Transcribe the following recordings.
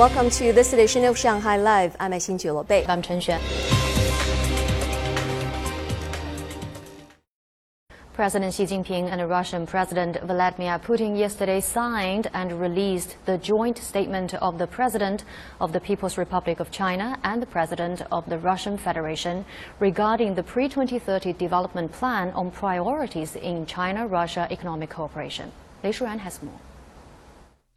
Welcome to this edition of Shanghai Live. I'm Xin Bei. I'm Chen Xuan. President Xi Jinping and Russian President Vladimir Putin yesterday signed and released the joint statement of the President of the People's Republic of China and the President of the Russian Federation regarding the pre-2030 development plan on priorities in China-Russia economic cooperation. Lei Shuran has more.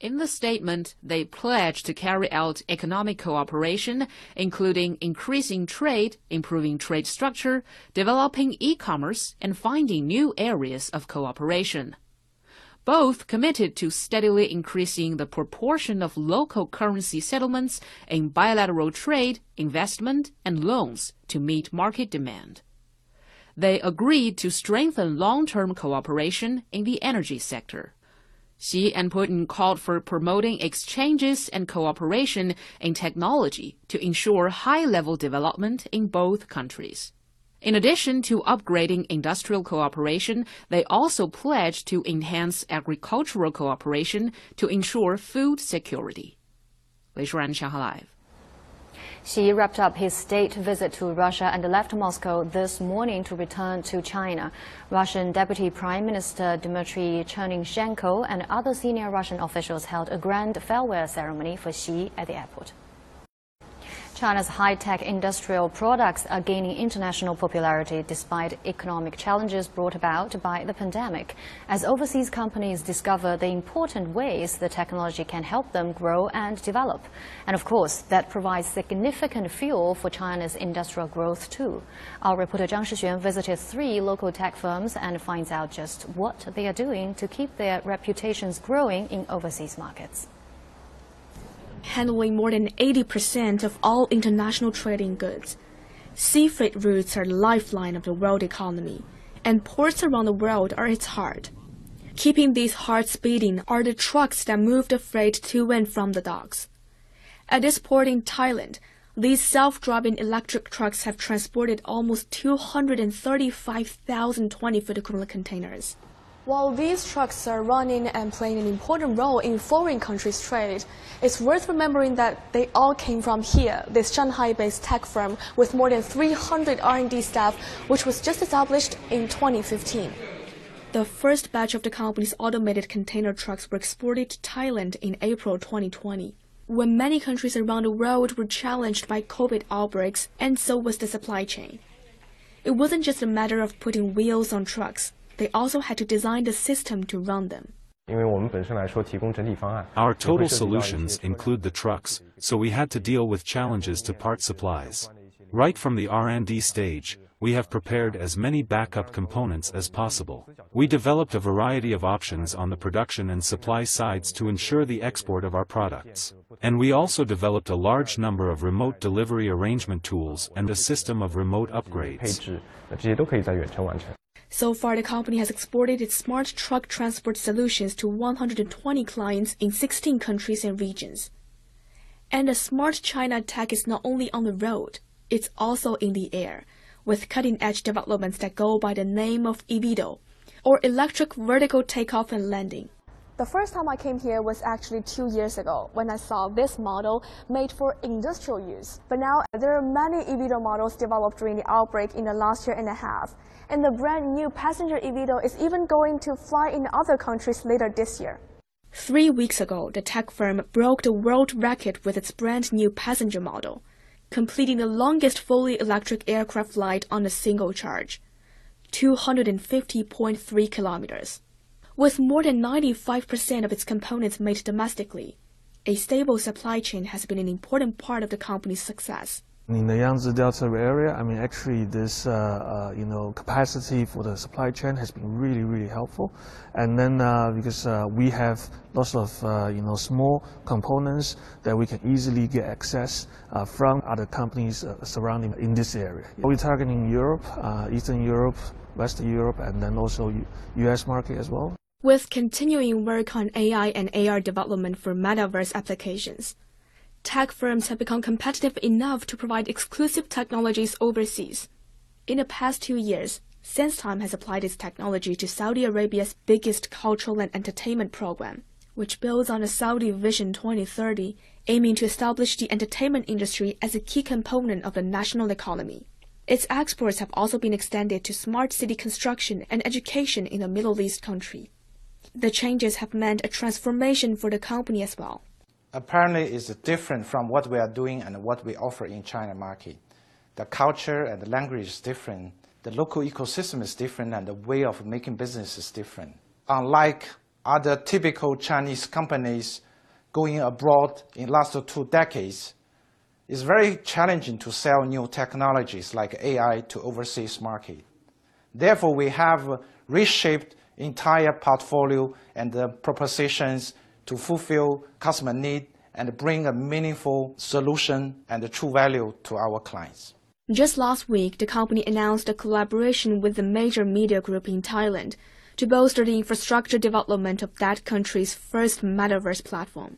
In the statement, they pledged to carry out economic cooperation, including increasing trade, improving trade structure, developing e-commerce, and finding new areas of cooperation. Both committed to steadily increasing the proportion of local currency settlements in bilateral trade, investment, and loans to meet market demand. They agreed to strengthen long-term cooperation in the energy sector. Xi and Putin called for promoting exchanges and cooperation in technology to ensure high level development in both countries. In addition to upgrading industrial cooperation, they also pledged to enhance agricultural cooperation to ensure food security. Lei Shuran，上海 Live。Xi wrapped up his state visit to Russia and left Moscow this morning to return to China. Russian Deputy Prime Minister Dmitry Chernyshchenko and other senior Russian officials held a grand farewell ceremony for Xi at the airport. China's high-tech industrial products are gaining international popularity despite economic challenges brought about by the pandemic, as overseas companies discover the important ways the technology can help them grow and develop. And of course, that provides significant fuel for China's industrial growth too. Our reporter Zhang Shixuan visited three local tech firms and finds out just what they are doing to keep their reputations growing in overseas markets handling more than 80% of all international trading goods. Sea freight routes are the lifeline of the world economy, and ports around the world are its heart. Keeping these hearts beating are the trucks that move the freight to and from the docks. At this port in Thailand, these self-driving electric trucks have transported almost 235,000 20-foot equivalent containers. While these trucks are running and playing an important role in foreign countries' trade, it's worth remembering that they all came from here, this Shanghai-based tech firm with more than 300 R&D staff, which was just established in 2015. The first batch of the company's automated container trucks were exported to Thailand in April 2020 when many countries around the world were challenged by COVID outbreaks, and so was the supply chain. It wasn't just a matter of putting wheels on trucks. They also had to design the system to run them. Our total solutions include the trucks, so we had to deal with challenges to part supplies. Right from the R&D stage, we have prepared as many backup components as possible. We developed a variety of options on the production and supply sides to ensure the export of our products. And we also developed a large number of remote delivery arrangement tools and a system of remote upgrades. So far, the company has exported its smart truck transport solutions to 120 clients in 16 countries and regions. And the smart China tech is not only on the road, it's also in the air, with cutting-edge developments that go by the name of eVTOL, or electric vertical takeoff and landing. The first time I came here was actually two years ago when I saw this model made for industrial use. But now there are many eVTOL models developed during the outbreak in the last year and a half. And the brand new passenger eVTOL is even going to fly in other countries later this year. Three weeks ago, the tech firm broke the world record with its brand new passenger model, completing the longest fully electric aircraft flight on a single charge, 250.3 kilometers. With more than 95% of its components made domestically, a stable supply chain has been an important part of the company's success. In the Yangtze Delta area, I mean, actually, this, uh, uh, you know, capacity for the supply chain has been really, really helpful. And then, uh, because uh, we have lots of, uh, you know, small components that we can easily get access uh, from other companies surrounding in this area. We're targeting Europe, Eastern Europe, Western Europe, and then also U U.S. market as well. With continuing work on AI and AR development for metaverse applications, tech firms have become competitive enough to provide exclusive technologies overseas. In the past two years, SenseTime has applied its technology to Saudi Arabia's biggest cultural and entertainment program, which builds on the Saudi Vision 2030, aiming to establish the entertainment industry as a key component of the national economy. Its exports have also been extended to smart city construction and education in the Middle East country. The changes have meant a transformation for the company as well. Apparently, it's different from what we are doing and what we offer in China market. The culture and the language is different. The local ecosystem is different, and the way of making business is different. Unlike other typical Chinese companies going abroad in the last two decades, it's very challenging to sell new technologies like AI to overseas market. Therefore, we have reshaped entire portfolio and the propositions to fulfill customer need and bring a meaningful solution and a true value to our clients. Just last week, the company announced a collaboration with the major media group in Thailand to bolster the infrastructure development of that country's first metaverse platform.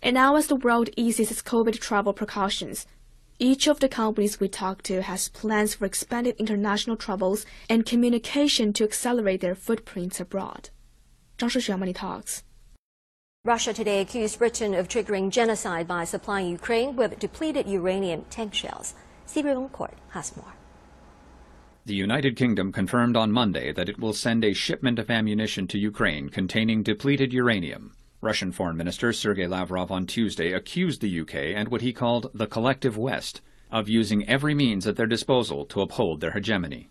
And now as the world eases its COVID travel precautions, each of the companies we talked to has plans for expanded international travels and communication to accelerate their footprints abroad. Zhang Shixuan Money Talks. Russia today accused Britain of triggering genocide by supplying Ukraine with depleted uranium tank shells. Stephen Court has more. The United Kingdom confirmed on Monday that it will send a shipment of ammunition to Ukraine containing depleted uranium. Russian Foreign Minister Sergei Lavrov on Tuesday accused the UK and what he called the collective West of using every means at their disposal to uphold their hegemony.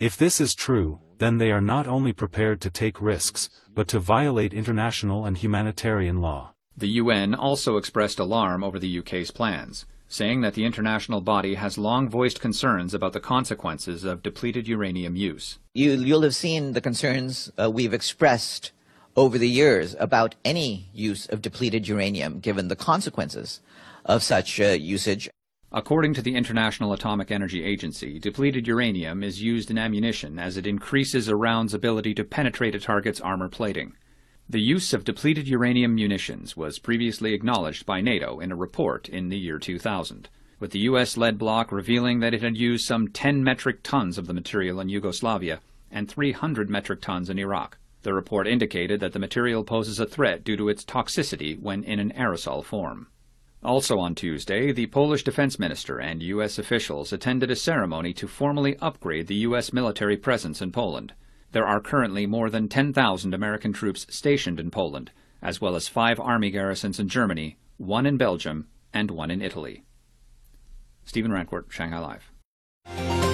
If this is true, then they are not only prepared to take risks, but to violate international and humanitarian law. The UN also expressed alarm over the UK's plans saying that the international body has long voiced concerns about the consequences of depleted uranium use. You, will have seen the concerns uh, we've expressed over the years about any use of depleted uranium, given the consequences of such uh, usage. According to the International Atomic Energy Agency, depleted uranium is used in ammunition as it increases a round's ability to penetrate a target's armor plating. The use of depleted uranium munitions was previously acknowledged by NATO in a report in the year 2000, with the US-led bloc revealing that it had used some 10 metric tons of the material in Yugoslavia and 300 metric tons in Iraq. The report indicated that the material poses a threat due to its toxicity when in an aerosol form. Also on Tuesday, the Polish defense minister and U.S. officials attended a ceremony to formally upgrade the U.S. military presence in Poland. There are currently more than 10,000 American troops stationed in Poland, as well as five army garrisons in Germany, one in Belgium, and one in Italy. Stephen Rancourt, Shanghai Live.